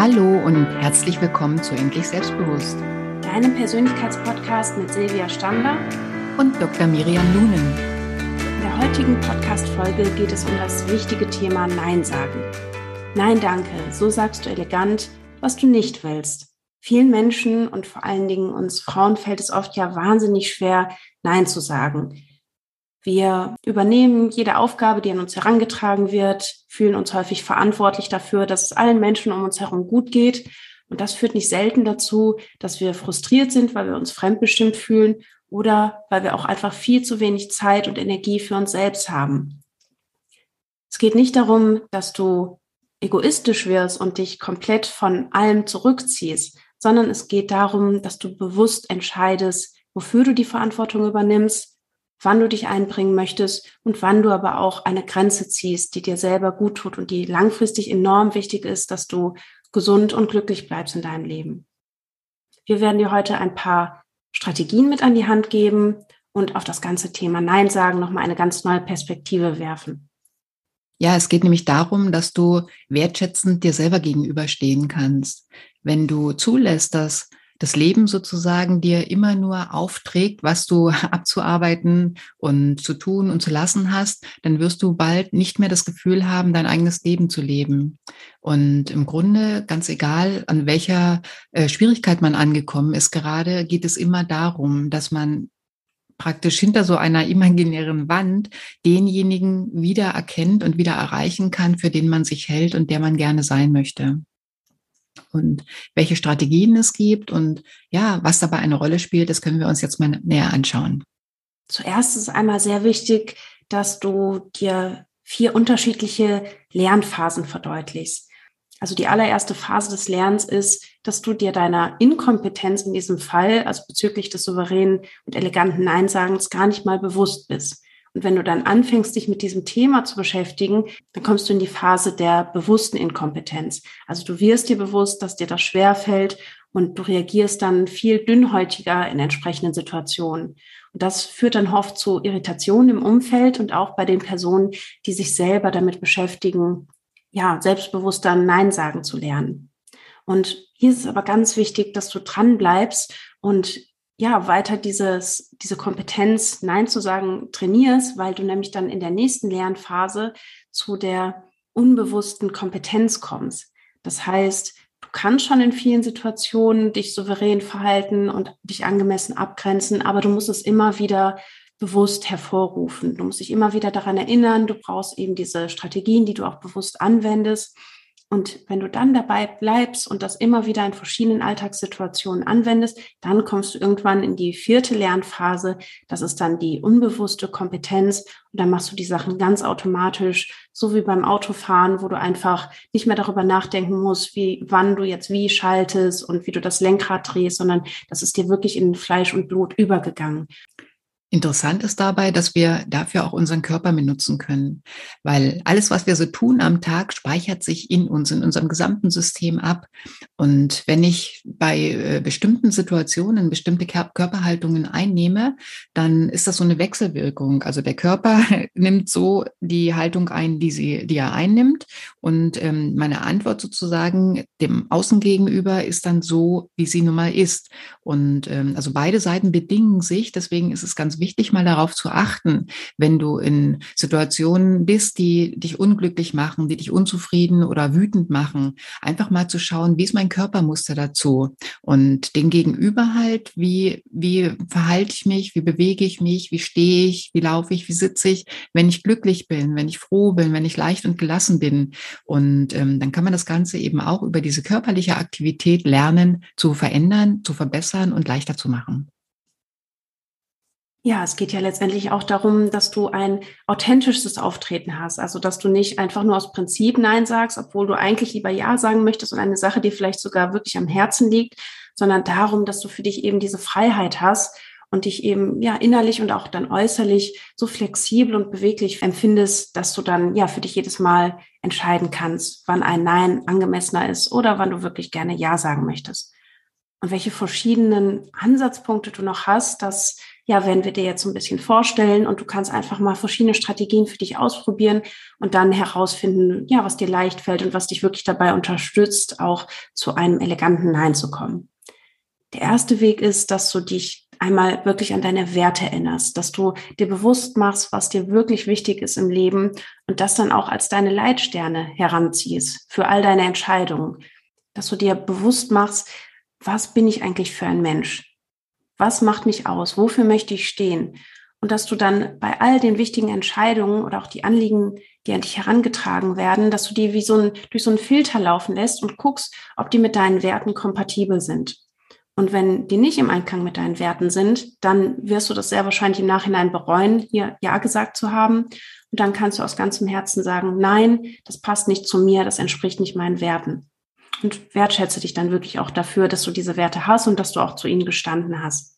Hallo und herzlich willkommen zu Endlich Selbstbewusst. Deinem Persönlichkeitspodcast mit Silvia Stander und Dr. Miriam Lunen. In der heutigen Podcast-Folge geht es um das wichtige Thema Nein sagen. Nein, danke. So sagst du elegant, was du nicht willst. Vielen Menschen und vor allen Dingen uns Frauen fällt es oft ja wahnsinnig schwer, Nein zu sagen. Wir übernehmen jede Aufgabe, die an uns herangetragen wird, fühlen uns häufig verantwortlich dafür, dass es allen Menschen um uns herum gut geht. Und das führt nicht selten dazu, dass wir frustriert sind, weil wir uns fremdbestimmt fühlen oder weil wir auch einfach viel zu wenig Zeit und Energie für uns selbst haben. Es geht nicht darum, dass du egoistisch wirst und dich komplett von allem zurückziehst, sondern es geht darum, dass du bewusst entscheidest, wofür du die Verantwortung übernimmst wann du dich einbringen möchtest und wann du aber auch eine Grenze ziehst, die dir selber gut tut und die langfristig enorm wichtig ist, dass du gesund und glücklich bleibst in deinem Leben. Wir werden dir heute ein paar Strategien mit an die Hand geben und auf das ganze Thema Nein sagen nochmal eine ganz neue Perspektive werfen. Ja, es geht nämlich darum, dass du wertschätzend dir selber gegenüberstehen kannst. Wenn du zulässt, dass das Leben sozusagen dir immer nur aufträgt, was du abzuarbeiten und zu tun und zu lassen hast, dann wirst du bald nicht mehr das Gefühl haben, dein eigenes Leben zu leben. Und im Grunde, ganz egal, an welcher äh, Schwierigkeit man angekommen ist, gerade geht es immer darum, dass man praktisch hinter so einer imaginären Wand denjenigen wieder erkennt und wieder erreichen kann, für den man sich hält und der man gerne sein möchte und welche Strategien es gibt und ja, was dabei eine Rolle spielt, das können wir uns jetzt mal näher anschauen. Zuerst ist einmal sehr wichtig, dass du dir vier unterschiedliche Lernphasen verdeutlichst. Also die allererste Phase des Lernens ist, dass du dir deiner Inkompetenz in diesem Fall, also bezüglich des souveränen und eleganten Neinsagens, gar nicht mal bewusst bist. Und wenn du dann anfängst, dich mit diesem Thema zu beschäftigen, dann kommst du in die Phase der bewussten Inkompetenz. Also du wirst dir bewusst, dass dir das schwer fällt und du reagierst dann viel dünnhäutiger in entsprechenden Situationen. Und das führt dann oft zu Irritationen im Umfeld und auch bei den Personen, die sich selber damit beschäftigen, ja, selbstbewusster Nein sagen zu lernen. Und hier ist es aber ganz wichtig, dass du dran bleibst und ja, weiter dieses, diese Kompetenz, Nein zu sagen, trainierst, weil du nämlich dann in der nächsten Lernphase zu der unbewussten Kompetenz kommst. Das heißt, du kannst schon in vielen Situationen dich souverän verhalten und dich angemessen abgrenzen, aber du musst es immer wieder bewusst hervorrufen. Du musst dich immer wieder daran erinnern, du brauchst eben diese Strategien, die du auch bewusst anwendest. Und wenn du dann dabei bleibst und das immer wieder in verschiedenen Alltagssituationen anwendest, dann kommst du irgendwann in die vierte Lernphase. Das ist dann die unbewusste Kompetenz. Und dann machst du die Sachen ganz automatisch, so wie beim Autofahren, wo du einfach nicht mehr darüber nachdenken musst, wie, wann du jetzt wie schaltest und wie du das Lenkrad drehst, sondern das ist dir wirklich in Fleisch und Blut übergegangen. Interessant ist dabei, dass wir dafür auch unseren Körper benutzen können, weil alles, was wir so tun am Tag, speichert sich in uns, in unserem gesamten System ab. Und wenn ich bei äh, bestimmten Situationen bestimmte Körperhaltungen einnehme, dann ist das so eine Wechselwirkung. Also der Körper nimmt so die Haltung ein, die sie, die er einnimmt, und ähm, meine Antwort sozusagen dem Außen gegenüber ist dann so, wie sie nun mal ist. Und ähm, also beide Seiten bedingen sich. Deswegen ist es ganz wichtig, mal darauf zu achten, wenn du in Situationen bist, die dich unglücklich machen, die dich unzufrieden oder wütend machen, einfach mal zu schauen, wie ist mein Körpermuster dazu? Und den Gegenüber halt, wie, wie verhalte ich mich, wie bewege ich mich, wie stehe ich, wie laufe ich, wie sitze ich, wenn ich glücklich bin, wenn ich froh bin, wenn ich leicht und gelassen bin. Und ähm, dann kann man das Ganze eben auch über diese körperliche Aktivität lernen zu verändern, zu verbessern und leichter zu machen. Ja, es geht ja letztendlich auch darum, dass du ein authentisches Auftreten hast. Also, dass du nicht einfach nur aus Prinzip Nein sagst, obwohl du eigentlich lieber Ja sagen möchtest und eine Sache dir vielleicht sogar wirklich am Herzen liegt, sondern darum, dass du für dich eben diese Freiheit hast und dich eben ja innerlich und auch dann äußerlich so flexibel und beweglich empfindest, dass du dann ja für dich jedes Mal entscheiden kannst, wann ein Nein angemessener ist oder wann du wirklich gerne Ja sagen möchtest. Und welche verschiedenen Ansatzpunkte du noch hast, das ja, werden wir dir jetzt so ein bisschen vorstellen und du kannst einfach mal verschiedene Strategien für dich ausprobieren und dann herausfinden, ja, was dir leicht fällt und was dich wirklich dabei unterstützt, auch zu einem eleganten Nein zu kommen. Der erste Weg ist, dass du dich einmal wirklich an deine Werte erinnerst, dass du dir bewusst machst, was dir wirklich wichtig ist im Leben und das dann auch als deine Leitsterne heranziehst für all deine Entscheidungen, dass du dir bewusst machst, was bin ich eigentlich für ein Mensch? Was macht mich aus? Wofür möchte ich stehen? Und dass du dann bei all den wichtigen Entscheidungen oder auch die Anliegen, die an dich herangetragen werden, dass du die wie so ein, durch so einen Filter laufen lässt und guckst, ob die mit deinen Werten kompatibel sind. Und wenn die nicht im Einklang mit deinen Werten sind, dann wirst du das sehr wahrscheinlich im Nachhinein bereuen, hier Ja gesagt zu haben. Und dann kannst du aus ganzem Herzen sagen, nein, das passt nicht zu mir, das entspricht nicht meinen Werten und wertschätze dich dann wirklich auch dafür, dass du diese Werte hast und dass du auch zu ihnen gestanden hast.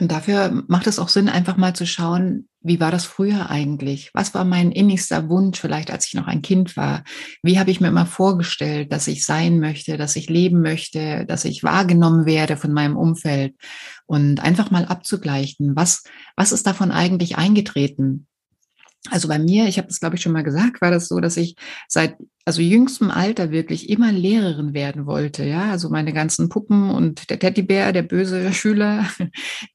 Und dafür macht es auch Sinn, einfach mal zu schauen, wie war das früher eigentlich? Was war mein innigster Wunsch, vielleicht als ich noch ein Kind war? Wie habe ich mir immer vorgestellt, dass ich sein möchte, dass ich leben möchte, dass ich wahrgenommen werde von meinem Umfeld? Und einfach mal abzugleichen, was, was ist davon eigentlich eingetreten? Also bei mir, ich habe das glaube ich schon mal gesagt, war das so, dass ich seit also jüngstem Alter wirklich immer Lehrerin werden wollte. Ja, also meine ganzen Puppen und der Teddybär, der böse Schüler,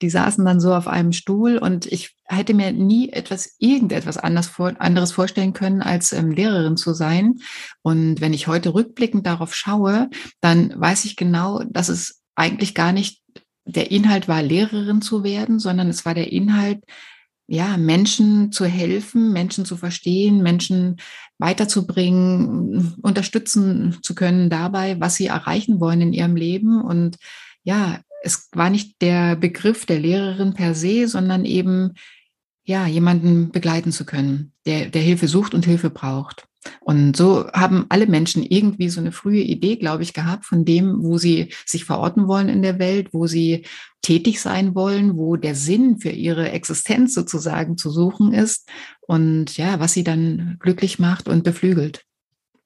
die saßen dann so auf einem Stuhl und ich hätte mir nie etwas, irgendetwas vor, anderes vorstellen können, als ähm, Lehrerin zu sein. Und wenn ich heute rückblickend darauf schaue, dann weiß ich genau, dass es eigentlich gar nicht der Inhalt war, Lehrerin zu werden, sondern es war der Inhalt, ja, Menschen zu helfen, Menschen zu verstehen, Menschen weiterzubringen, unterstützen zu können dabei, was sie erreichen wollen in ihrem Leben. Und ja, es war nicht der Begriff der Lehrerin per se, sondern eben, ja, jemanden begleiten zu können, der, der Hilfe sucht und Hilfe braucht. Und so haben alle Menschen irgendwie so eine frühe Idee, glaube ich, gehabt von dem, wo sie sich verorten wollen in der Welt, wo sie tätig sein wollen, wo der Sinn für ihre Existenz sozusagen zu suchen ist und ja, was sie dann glücklich macht und beflügelt.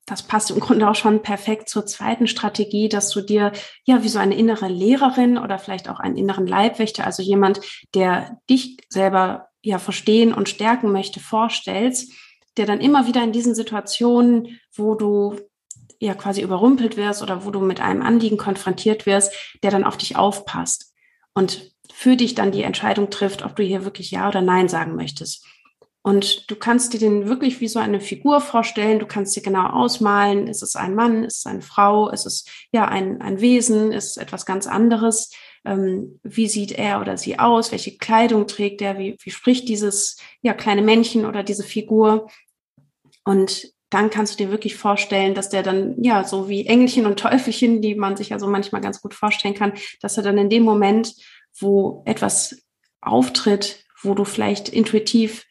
Das passt im Grunde auch schon perfekt zur zweiten Strategie, dass du dir ja wie so eine innere Lehrerin oder vielleicht auch einen inneren Leibwächter, also jemand, der dich selber ja verstehen und stärken möchte, vorstellst der dann immer wieder in diesen Situationen, wo du ja quasi überrumpelt wirst oder wo du mit einem Anliegen konfrontiert wirst, der dann auf dich aufpasst und für dich dann die Entscheidung trifft, ob du hier wirklich Ja oder Nein sagen möchtest. Und du kannst dir den wirklich wie so eine Figur vorstellen. Du kannst dir genau ausmalen, ist es ein Mann, ist es eine Frau, ist es ja ein, ein Wesen, ist es etwas ganz anderes ähm, wie sieht er oder sie aus, welche Kleidung trägt er, wie, wie spricht dieses ja, kleine Männchen oder diese Figur. Und dann kannst du dir wirklich vorstellen, dass der dann, ja, so wie Engelchen und Teufelchen, die man sich ja so manchmal ganz gut vorstellen kann, dass er dann in dem Moment, wo etwas auftritt, wo du vielleicht intuitiv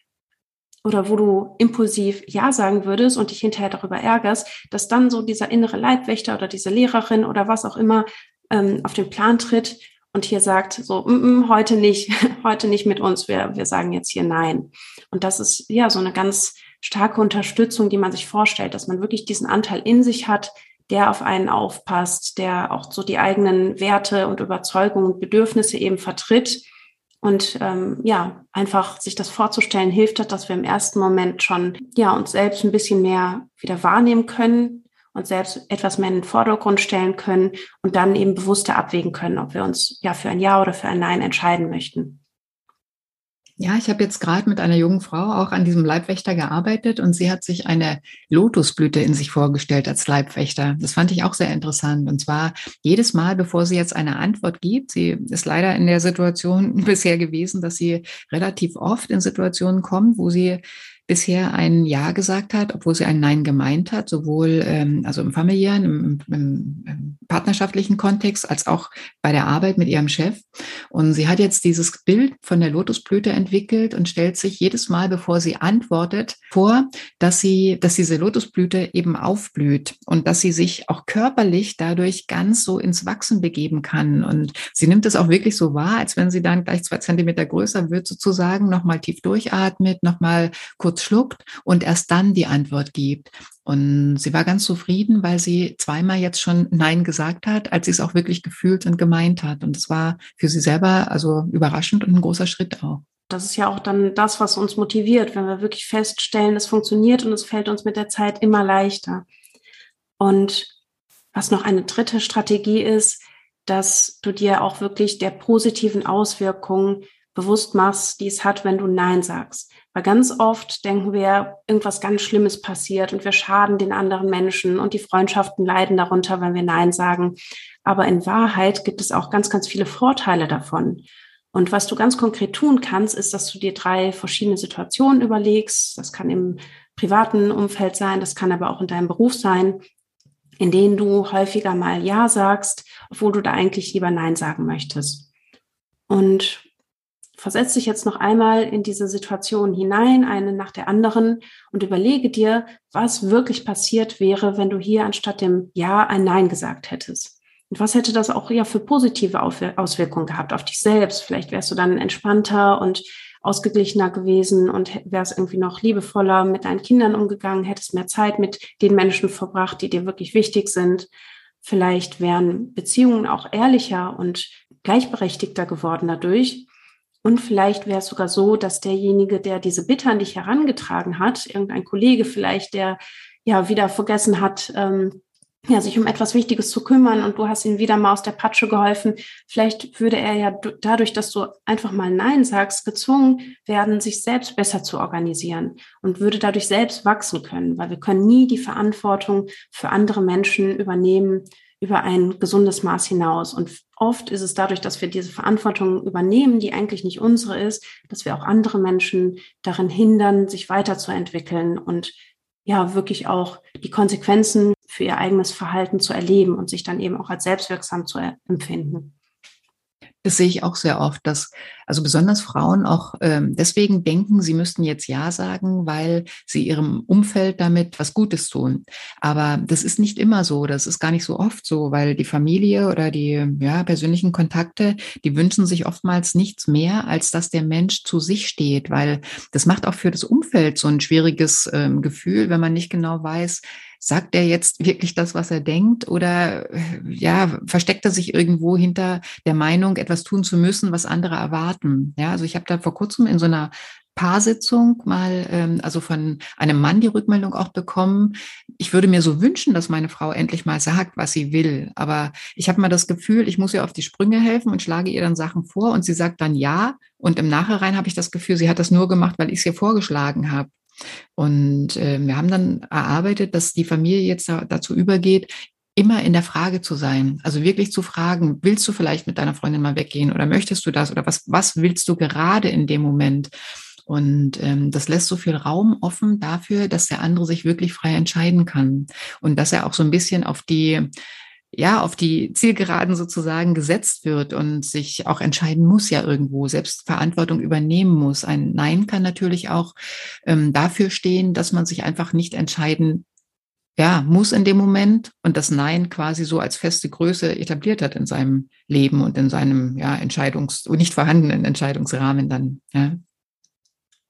oder wo du impulsiv Ja sagen würdest und dich hinterher darüber ärgerst, dass dann so dieser innere Leibwächter oder diese Lehrerin oder was auch immer ähm, auf den Plan tritt und hier sagt so, mm, mm, heute nicht, heute nicht mit uns, wir, wir sagen jetzt hier nein. Und das ist ja so eine ganz starke Unterstützung, die man sich vorstellt, dass man wirklich diesen Anteil in sich hat, der auf einen aufpasst, der auch so die eigenen Werte und Überzeugungen und Bedürfnisse eben vertritt. Und ähm, ja, einfach sich das vorzustellen, hilft hat, dass wir im ersten Moment schon ja uns selbst ein bisschen mehr wieder wahrnehmen können, und selbst etwas mehr in den Vordergrund stellen können und dann eben bewusster abwägen können, ob wir uns ja für ein Ja oder für ein Nein entscheiden möchten. Ja, ich habe jetzt gerade mit einer jungen Frau auch an diesem Leibwächter gearbeitet und sie hat sich eine Lotusblüte in sich vorgestellt als Leibwächter. Das fand ich auch sehr interessant. Und zwar jedes Mal, bevor sie jetzt eine Antwort gibt, sie ist leider in der Situation bisher gewesen, dass sie relativ oft in Situationen kommt, wo sie bisher ein Ja gesagt hat, obwohl sie ein Nein gemeint hat, sowohl ähm, also im familiären, im, im, im, partnerschaftlichen Kontext als auch bei der Arbeit mit ihrem Chef. Und sie hat jetzt dieses Bild von der Lotusblüte entwickelt und stellt sich jedes Mal, bevor sie antwortet, vor, dass sie, dass diese Lotusblüte eben aufblüht und dass sie sich auch körperlich dadurch ganz so ins Wachsen begeben kann. Und sie nimmt es auch wirklich so wahr, als wenn sie dann gleich zwei Zentimeter größer wird, sozusagen, nochmal tief durchatmet, nochmal kurz schluckt und erst dann die Antwort gibt. Und sie war ganz zufrieden, weil sie zweimal jetzt schon Nein gesagt hat, als sie es auch wirklich gefühlt und gemeint hat. Und es war für sie selber also überraschend und ein großer Schritt auch. Das ist ja auch dann das, was uns motiviert, wenn wir wirklich feststellen, es funktioniert und es fällt uns mit der Zeit immer leichter. Und was noch eine dritte Strategie ist, dass du dir auch wirklich der positiven Auswirkungen bewusst machst, die es hat, wenn du Nein sagst. Weil ganz oft denken wir, irgendwas ganz Schlimmes passiert und wir schaden den anderen Menschen und die Freundschaften leiden darunter, wenn wir Nein sagen. Aber in Wahrheit gibt es auch ganz, ganz viele Vorteile davon. Und was du ganz konkret tun kannst, ist, dass du dir drei verschiedene Situationen überlegst. Das kann im privaten Umfeld sein, das kann aber auch in deinem Beruf sein, in denen du häufiger mal Ja sagst, obwohl du da eigentlich lieber Nein sagen möchtest. Und versetz dich jetzt noch einmal in diese Situation hinein, eine nach der anderen, und überlege dir, was wirklich passiert wäre, wenn du hier anstatt dem Ja ein Nein gesagt hättest. Und was hätte das auch ja für positive Auswirkungen gehabt auf dich selbst? Vielleicht wärst du dann entspannter und ausgeglichener gewesen und wärst irgendwie noch liebevoller mit deinen Kindern umgegangen, hättest mehr Zeit mit den Menschen verbracht, die dir wirklich wichtig sind. Vielleicht wären Beziehungen auch ehrlicher und gleichberechtigter geworden dadurch. Und vielleicht wäre es sogar so, dass derjenige, der diese Bitte an dich herangetragen hat, irgendein Kollege vielleicht, der ja wieder vergessen hat, ähm, ja, sich um etwas Wichtiges zu kümmern und du hast ihm wieder mal aus der Patsche geholfen. Vielleicht würde er ja dadurch, dass du einfach mal Nein sagst, gezwungen werden, sich selbst besser zu organisieren und würde dadurch selbst wachsen können, weil wir können nie die Verantwortung für andere Menschen übernehmen über ein gesundes Maß hinaus. Und oft ist es dadurch, dass wir diese Verantwortung übernehmen, die eigentlich nicht unsere ist, dass wir auch andere Menschen darin hindern, sich weiterzuentwickeln und ja, wirklich auch die Konsequenzen für ihr eigenes Verhalten zu erleben und sich dann eben auch als selbstwirksam zu empfinden. Das sehe ich auch sehr oft, dass also besonders Frauen auch ähm, deswegen denken, sie müssten jetzt Ja sagen, weil sie ihrem Umfeld damit was Gutes tun. Aber das ist nicht immer so, das ist gar nicht so oft so, weil die Familie oder die ja, persönlichen Kontakte, die wünschen sich oftmals nichts mehr, als dass der Mensch zu sich steht, weil das macht auch für das Umfeld so ein schwieriges ähm, Gefühl, wenn man nicht genau weiß, sagt er jetzt wirklich das, was er denkt oder ja, versteckt er sich irgendwo hinter der Meinung, etwas tun zu müssen, was andere erwarten? Ja, also ich habe da vor kurzem in so einer Paarsitzung mal, ähm, also von einem Mann die Rückmeldung auch bekommen. Ich würde mir so wünschen, dass meine Frau endlich mal sagt, was sie will. Aber ich habe mal das Gefühl, ich muss ihr auf die Sprünge helfen und schlage ihr dann Sachen vor und sie sagt dann ja. Und im Nachhinein habe ich das Gefühl, sie hat das nur gemacht, weil ich es ihr vorgeschlagen habe. Und äh, wir haben dann erarbeitet, dass die Familie jetzt da, dazu übergeht, immer in der Frage zu sein. Also wirklich zu fragen, willst du vielleicht mit deiner Freundin mal weggehen oder möchtest du das oder was, was willst du gerade in dem Moment? Und ähm, das lässt so viel Raum offen dafür, dass der andere sich wirklich frei entscheiden kann und dass er auch so ein bisschen auf die ja, auf die Zielgeraden sozusagen gesetzt wird und sich auch entscheiden muss ja irgendwo, selbst Verantwortung übernehmen muss. Ein Nein kann natürlich auch ähm, dafür stehen, dass man sich einfach nicht entscheiden ja, muss in dem Moment und das Nein quasi so als feste Größe etabliert hat in seinem Leben und in seinem ja, Entscheidungs- und nicht vorhandenen Entscheidungsrahmen dann. Ja.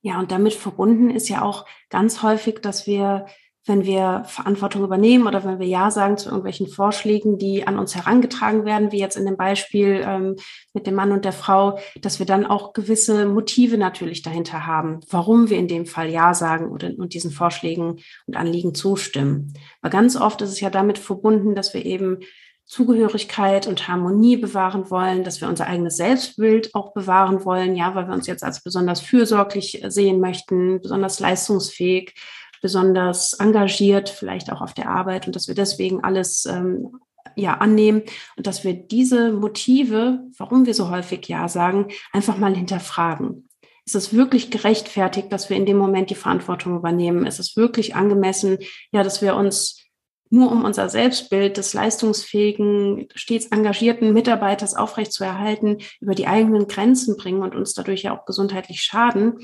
ja, und damit verbunden ist ja auch ganz häufig, dass wir wenn wir Verantwortung übernehmen oder wenn wir Ja sagen zu irgendwelchen Vorschlägen, die an uns herangetragen werden, wie jetzt in dem Beispiel ähm, mit dem Mann und der Frau, dass wir dann auch gewisse Motive natürlich dahinter haben, warum wir in dem Fall Ja sagen oder, und diesen Vorschlägen und Anliegen zustimmen. Weil ganz oft ist es ja damit verbunden, dass wir eben Zugehörigkeit und Harmonie bewahren wollen, dass wir unser eigenes Selbstbild auch bewahren wollen, ja, weil wir uns jetzt als besonders fürsorglich sehen möchten, besonders leistungsfähig besonders engagiert, vielleicht auch auf der Arbeit und dass wir deswegen alles ähm, ja annehmen und dass wir diese Motive, warum wir so häufig ja sagen, einfach mal hinterfragen. Ist es wirklich gerechtfertigt, dass wir in dem Moment die Verantwortung übernehmen? Ist es wirklich angemessen, ja, dass wir uns nur um unser Selbstbild des leistungsfähigen, stets engagierten Mitarbeiters aufrechtzuerhalten, über die eigenen Grenzen bringen und uns dadurch ja auch gesundheitlich schaden.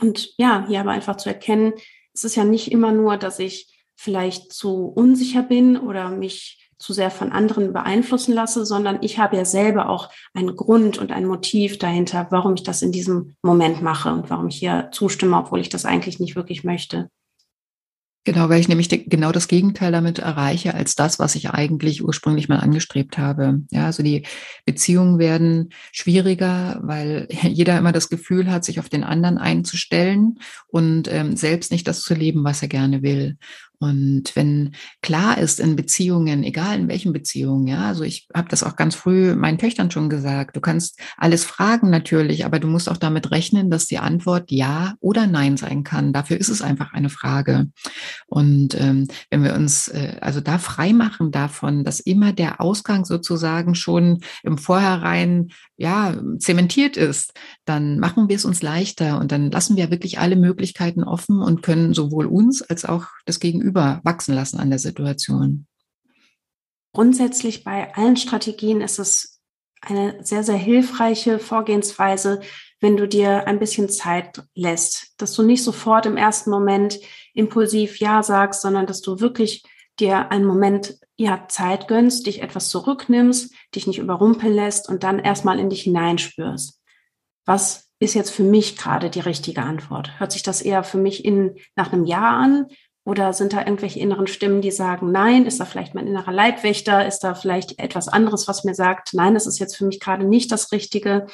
Und ja, hier aber einfach zu erkennen, es ist ja nicht immer nur, dass ich vielleicht zu unsicher bin oder mich zu sehr von anderen beeinflussen lasse, sondern ich habe ja selber auch einen Grund und ein Motiv dahinter, warum ich das in diesem Moment mache und warum ich hier zustimme, obwohl ich das eigentlich nicht wirklich möchte. Genau, weil ich nämlich genau das Gegenteil damit erreiche als das, was ich eigentlich ursprünglich mal angestrebt habe. Ja, also die Beziehungen werden schwieriger, weil jeder immer das Gefühl hat, sich auf den anderen einzustellen und ähm, selbst nicht das zu leben, was er gerne will. Und wenn klar ist in Beziehungen, egal in welchen Beziehungen, ja, also ich habe das auch ganz früh meinen Töchtern schon gesagt, du kannst alles fragen natürlich, aber du musst auch damit rechnen, dass die Antwort ja oder nein sein kann. Dafür ist es einfach eine Frage. Und ähm, wenn wir uns äh, also da frei machen davon, dass immer der Ausgang sozusagen schon im Vorhinein ja zementiert ist, dann machen wir es uns leichter und dann lassen wir wirklich alle Möglichkeiten offen und können sowohl uns als auch das Gegenüber Gegenüber wachsen lassen an der Situation? Grundsätzlich bei allen Strategien ist es eine sehr, sehr hilfreiche Vorgehensweise, wenn du dir ein bisschen Zeit lässt, dass du nicht sofort im ersten Moment impulsiv Ja sagst, sondern dass du wirklich dir einen Moment ja, Zeit gönnst, dich etwas zurücknimmst, dich nicht überrumpeln lässt und dann erstmal in dich hineinspürst. Was ist jetzt für mich gerade die richtige Antwort? Hört sich das eher für mich in, nach einem Ja an oder sind da irgendwelche inneren Stimmen, die sagen, nein, ist da vielleicht mein innerer Leibwächter? Ist da vielleicht etwas anderes, was mir sagt, nein, das ist jetzt für mich gerade nicht das Richtige?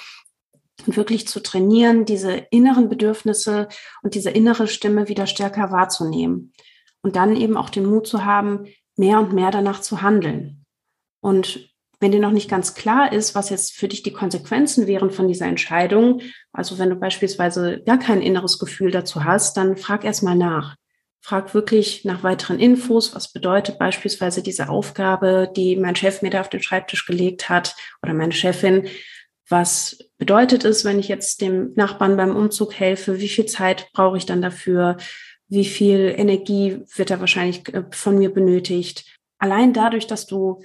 Und wirklich zu trainieren, diese inneren Bedürfnisse und diese innere Stimme wieder stärker wahrzunehmen. Und dann eben auch den Mut zu haben, mehr und mehr danach zu handeln. Und wenn dir noch nicht ganz klar ist, was jetzt für dich die Konsequenzen wären von dieser Entscheidung, also wenn du beispielsweise gar kein inneres Gefühl dazu hast, dann frag erst mal nach frag wirklich nach weiteren Infos. Was bedeutet beispielsweise diese Aufgabe, die mein Chef mir da auf den Schreibtisch gelegt hat oder meine Chefin? Was bedeutet es, wenn ich jetzt dem Nachbarn beim Umzug helfe? Wie viel Zeit brauche ich dann dafür? Wie viel Energie wird da wahrscheinlich äh, von mir benötigt? Allein dadurch, dass du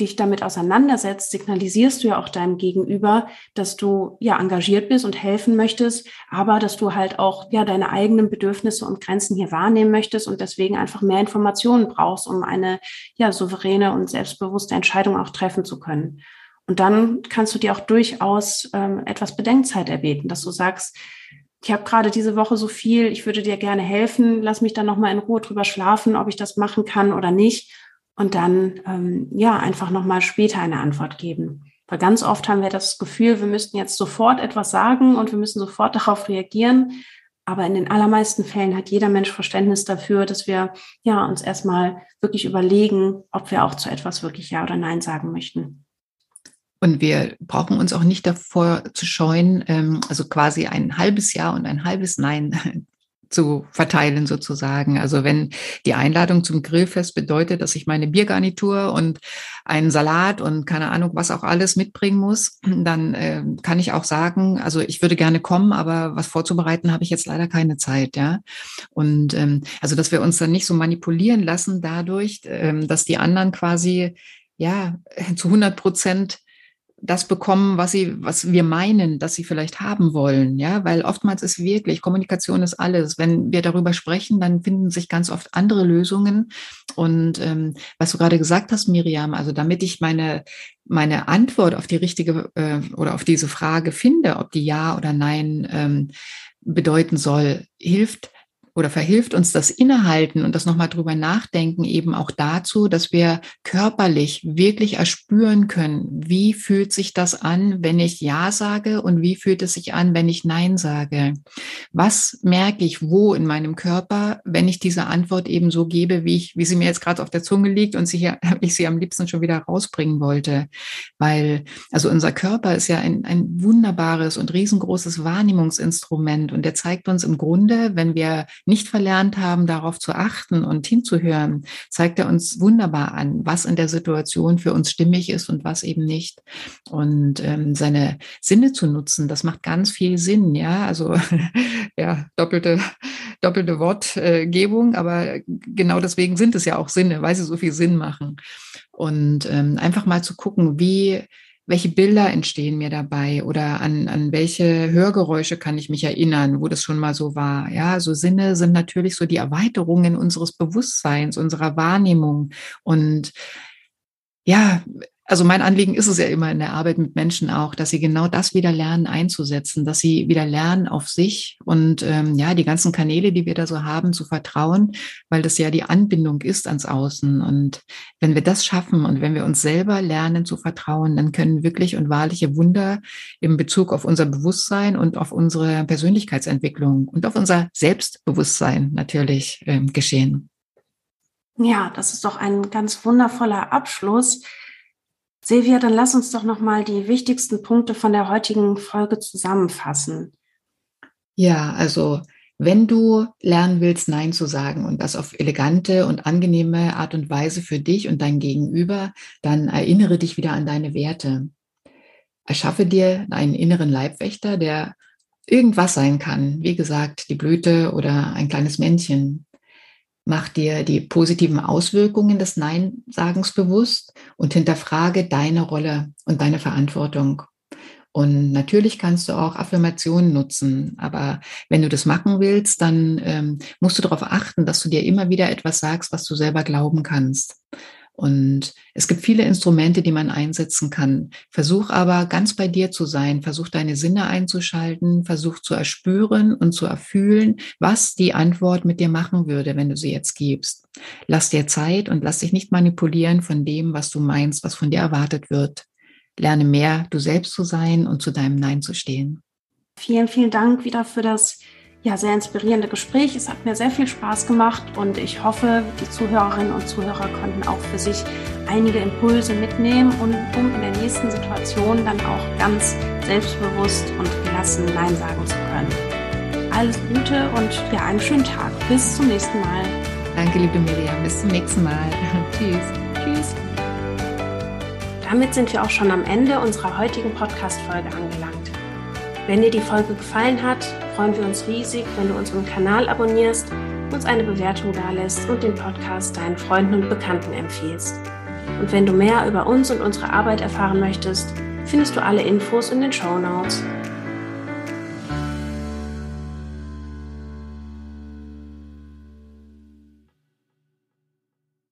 dich damit auseinandersetzt, signalisierst du ja auch deinem Gegenüber, dass du ja engagiert bist und helfen möchtest, aber dass du halt auch ja deine eigenen Bedürfnisse und Grenzen hier wahrnehmen möchtest und deswegen einfach mehr Informationen brauchst, um eine ja souveräne und selbstbewusste Entscheidung auch treffen zu können. Und dann kannst du dir auch durchaus ähm, etwas Bedenkzeit erbeten, dass du sagst, ich habe gerade diese Woche so viel, ich würde dir gerne helfen, lass mich dann noch mal in Ruhe drüber schlafen, ob ich das machen kann oder nicht und dann ähm, ja einfach nochmal später eine Antwort geben. Weil ganz oft haben wir das Gefühl, wir müssten jetzt sofort etwas sagen und wir müssen sofort darauf reagieren. Aber in den allermeisten Fällen hat jeder Mensch Verständnis dafür, dass wir ja uns erstmal wirklich überlegen, ob wir auch zu etwas wirklich Ja oder Nein sagen möchten. Und wir brauchen uns auch nicht davor zu scheuen, ähm, also quasi ein halbes Ja und ein halbes Nein zu verteilen sozusagen. Also wenn die Einladung zum Grillfest bedeutet, dass ich meine Biergarnitur und einen Salat und keine Ahnung, was auch alles mitbringen muss, dann äh, kann ich auch sagen, also ich würde gerne kommen, aber was vorzubereiten habe ich jetzt leider keine Zeit, ja. Und ähm, also dass wir uns dann nicht so manipulieren lassen dadurch, ähm, dass die anderen quasi ja zu 100 Prozent das bekommen, was sie, was wir meinen, dass sie vielleicht haben wollen, ja, weil oftmals ist wirklich Kommunikation ist alles. Wenn wir darüber sprechen, dann finden sich ganz oft andere Lösungen. Und ähm, was du gerade gesagt hast, Miriam, also damit ich meine meine Antwort auf die richtige äh, oder auf diese Frage finde, ob die Ja oder Nein ähm, bedeuten soll, hilft oder verhilft uns das Innehalten und das nochmal drüber nachdenken eben auch dazu, dass wir körperlich wirklich erspüren können, wie fühlt sich das an, wenn ich Ja sage und wie fühlt es sich an, wenn ich Nein sage. Was merke ich wo in meinem Körper, wenn ich diese Antwort eben so gebe, wie ich, wie sie mir jetzt gerade auf der Zunge liegt und sie hier, ich sie am liebsten schon wieder rausbringen wollte. Weil, also unser Körper ist ja ein, ein wunderbares und riesengroßes Wahrnehmungsinstrument und der zeigt uns im Grunde, wenn wir nicht verlernt haben, darauf zu achten und hinzuhören, zeigt er uns wunderbar an, was in der Situation für uns stimmig ist und was eben nicht. Und ähm, seine Sinne zu nutzen, das macht ganz viel Sinn, ja. Also ja, doppelte, doppelte Wortgebung, aber genau deswegen sind es ja auch Sinne, weil sie so viel Sinn machen. Und ähm, einfach mal zu gucken, wie welche Bilder entstehen mir dabei oder an, an welche Hörgeräusche kann ich mich erinnern, wo das schon mal so war. Ja, so Sinne sind natürlich so die Erweiterungen unseres Bewusstseins, unserer Wahrnehmung und ja, also mein Anliegen ist es ja immer in der Arbeit mit Menschen auch, dass sie genau das wieder lernen einzusetzen, dass sie wieder lernen auf sich und ähm, ja, die ganzen Kanäle, die wir da so haben, zu vertrauen, weil das ja die Anbindung ist ans Außen. Und wenn wir das schaffen und wenn wir uns selber lernen zu vertrauen, dann können wirklich und wahrliche Wunder im Bezug auf unser Bewusstsein und auf unsere Persönlichkeitsentwicklung und auf unser Selbstbewusstsein natürlich ähm, geschehen. Ja, das ist doch ein ganz wundervoller Abschluss. Silvia, dann lass uns doch nochmal die wichtigsten Punkte von der heutigen Folge zusammenfassen. Ja, also wenn du lernen willst, Nein zu sagen und das auf elegante und angenehme Art und Weise für dich und dein Gegenüber, dann erinnere dich wieder an deine Werte. Erschaffe dir einen inneren Leibwächter, der irgendwas sein kann. Wie gesagt, die Blüte oder ein kleines Männchen. Mach dir die positiven Auswirkungen des Nein-Sagens bewusst und hinterfrage deine Rolle und deine Verantwortung. Und natürlich kannst du auch Affirmationen nutzen, aber wenn du das machen willst, dann ähm, musst du darauf achten, dass du dir immer wieder etwas sagst, was du selber glauben kannst. Und es gibt viele Instrumente, die man einsetzen kann. Versuch aber ganz bei dir zu sein. Versuch deine Sinne einzuschalten. Versuch zu erspüren und zu erfühlen, was die Antwort mit dir machen würde, wenn du sie jetzt gibst. Lass dir Zeit und lass dich nicht manipulieren von dem, was du meinst, was von dir erwartet wird. Lerne mehr, du selbst zu sein und zu deinem Nein zu stehen. Vielen, vielen Dank wieder für das ja, sehr inspirierende Gespräch. Es hat mir sehr viel Spaß gemacht und ich hoffe, die Zuhörerinnen und Zuhörer konnten auch für sich einige Impulse mitnehmen und um in der nächsten Situation dann auch ganz selbstbewusst und gelassen Nein sagen zu können. Alles Gute und ja, einen schönen Tag. Bis zum nächsten Mal. Danke, liebe Miriam. Bis zum nächsten Mal. Tschüss. Tschüss. Damit sind wir auch schon am Ende unserer heutigen Podcast-Folge angelangt. Wenn dir die Folge gefallen hat, freuen wir uns riesig, wenn du unseren Kanal abonnierst, uns eine Bewertung dalässt und den Podcast deinen Freunden und Bekannten empfiehlst. Und wenn du mehr über uns und unsere Arbeit erfahren möchtest, findest du alle Infos in den Show Notes.